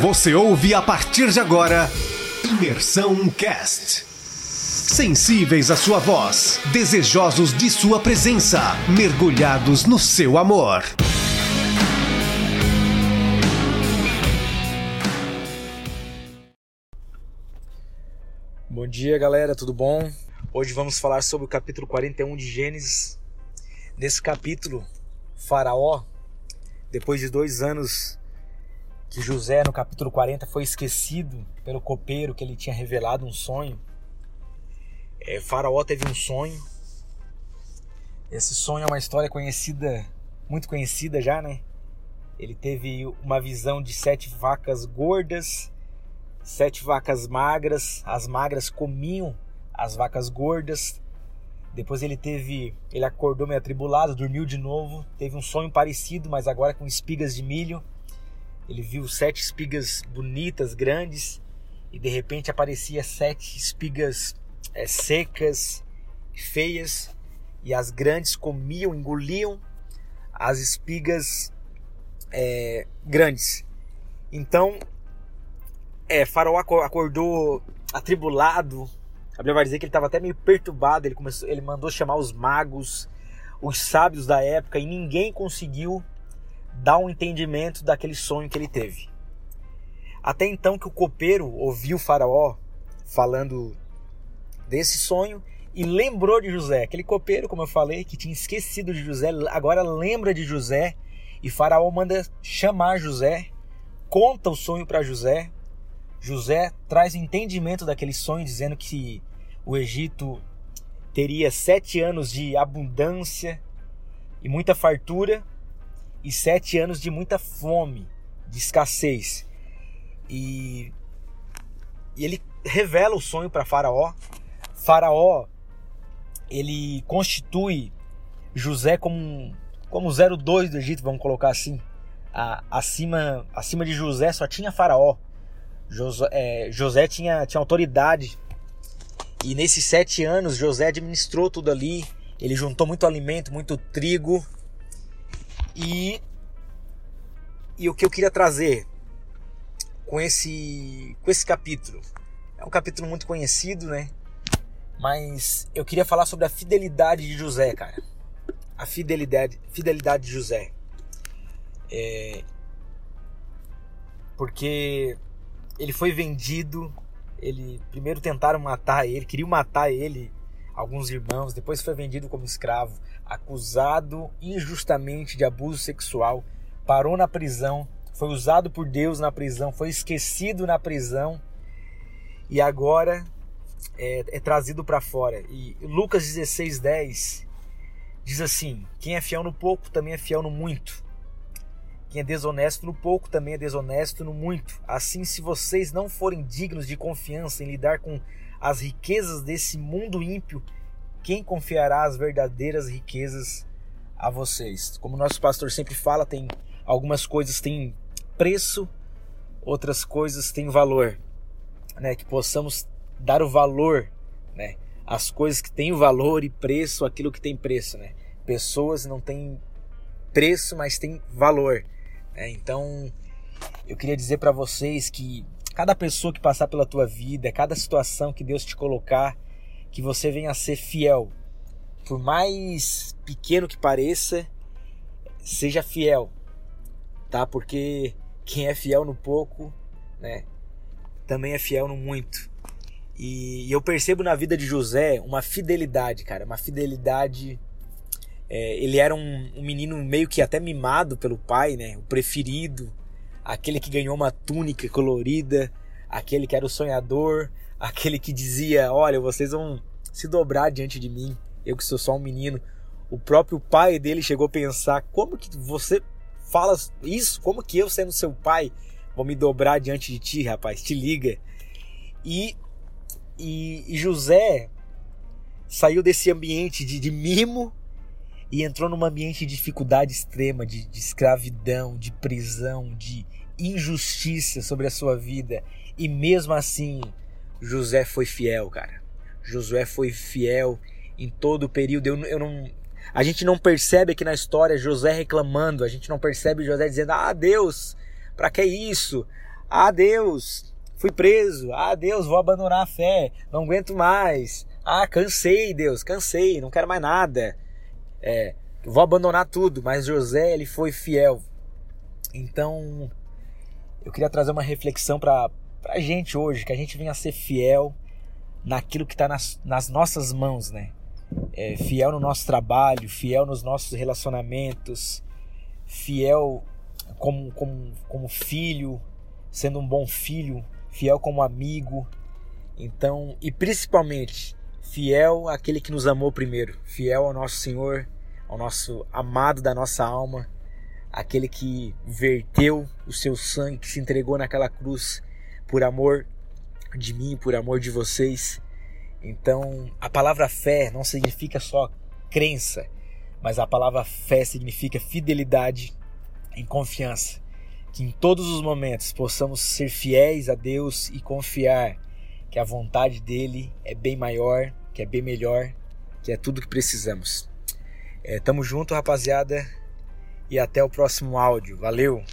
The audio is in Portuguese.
Você ouve a partir de agora Imersão Cast. Sensíveis à sua voz, desejosos de sua presença, mergulhados no seu amor. Bom dia, galera, tudo bom? Hoje vamos falar sobre o capítulo 41 de Gênesis. Nesse capítulo, Faraó, depois de dois anos que José, no capítulo 40, foi esquecido pelo copeiro que ele tinha revelado um sonho, é, Faraó teve um sonho. Esse sonho é uma história conhecida, muito conhecida já, né? Ele teve uma visão de sete vacas gordas sete vacas magras, as magras comiam as vacas gordas. Depois ele teve, ele acordou meio atribulado, dormiu de novo, teve um sonho parecido, mas agora com espigas de milho. Ele viu sete espigas bonitas, grandes, e de repente aparecia sete espigas é, secas, feias, e as grandes comiam, engoliam as espigas é, grandes. Então é, Faraó acordou atribulado. A Bíblia vai dizer que ele estava até meio perturbado. Ele, começou, ele mandou chamar os magos, os sábios da época, e ninguém conseguiu dar um entendimento daquele sonho que ele teve. Até então que o copeiro ouviu Faraó falando desse sonho e lembrou de José. Aquele copeiro, como eu falei, que tinha esquecido de José, agora lembra de José e Faraó manda chamar José, conta o sonho para José José traz entendimento daquele sonho, dizendo que o Egito teria sete anos de abundância e muita fartura e sete anos de muita fome, de escassez. E, e ele revela o sonho para Faraó. Faraó ele constitui José como como 02 do Egito, vamos colocar assim. A, acima, acima de José só tinha Faraó. José, é, José tinha, tinha autoridade. E nesses sete anos, José administrou tudo ali. Ele juntou muito alimento, muito trigo. E, e o que eu queria trazer com esse, com esse capítulo? É um capítulo muito conhecido, né? Mas eu queria falar sobre a fidelidade de José, cara. A fidelidade, fidelidade de José. É, porque ele foi vendido. Ele primeiro tentaram matar ele, queriam matar ele, alguns irmãos. Depois foi vendido como escravo, acusado injustamente de abuso sexual. Parou na prisão, foi usado por Deus na prisão, foi esquecido na prisão e agora é, é trazido para fora. E Lucas 16:10 diz assim: Quem é fiel no pouco também é fiel no muito. Quem é desonesto no pouco também é desonesto no muito. Assim, se vocês não forem dignos de confiança em lidar com as riquezas desse mundo ímpio, quem confiará as verdadeiras riquezas a vocês? Como nosso pastor sempre fala, tem algumas coisas têm preço, outras coisas têm valor, né? Que possamos dar o valor, né? As coisas que têm valor e preço, aquilo que tem preço, né? Pessoas não têm preço, mas têm valor. É, então, eu queria dizer para vocês que cada pessoa que passar pela tua vida, cada situação que Deus te colocar, que você venha a ser fiel. Por mais pequeno que pareça, seja fiel, tá? Porque quem é fiel no pouco, né, também é fiel no muito. E, eu percebo na vida de José uma fidelidade, cara, uma fidelidade é, ele era um, um, menino meio que até mimado pelo pai, né? O preferido, aquele que ganhou uma túnica colorida, aquele que era o sonhador, aquele que dizia: Olha, vocês vão se dobrar diante de mim, eu que sou só um menino. O próprio pai dele chegou a pensar: Como que você fala isso? Como que eu, sendo seu pai, vou me dobrar diante de ti, rapaz? Te liga. E, e, e José saiu desse ambiente de, de mimo e entrou num ambiente de dificuldade extrema, de, de escravidão, de prisão, de injustiça sobre a sua vida. E mesmo assim, José foi fiel, cara. Josué foi fiel em todo o período. Eu, eu não, a gente não percebe aqui na história José reclamando, a gente não percebe José dizendo: Ah, Deus, para que isso? Ah, Deus, fui preso. Ah, Deus, vou abandonar a fé. Não aguento mais. Ah, cansei, Deus, cansei, não quero mais nada. É, vou abandonar tudo. Mas José, ele foi fiel. Então, eu queria trazer uma reflexão para a gente hoje, que a gente venha ser fiel naquilo que está nas, nas nossas mãos, né? É, fiel no nosso trabalho, fiel nos nossos relacionamentos, fiel como, como, como filho, sendo um bom filho, fiel como amigo. Então, e principalmente, fiel àquele que nos amou primeiro, fiel ao nosso Senhor, ao nosso amado da nossa alma, aquele que verteu o seu sangue, que se entregou naquela cruz por amor de mim, por amor de vocês. Então, a palavra fé não significa só crença, mas a palavra fé significa fidelidade em confiança. Que em todos os momentos possamos ser fiéis a Deus e confiar que a vontade dele é bem maior, que é bem melhor, que é tudo que precisamos. É, tamo junto, rapaziada, e até o próximo áudio. Valeu!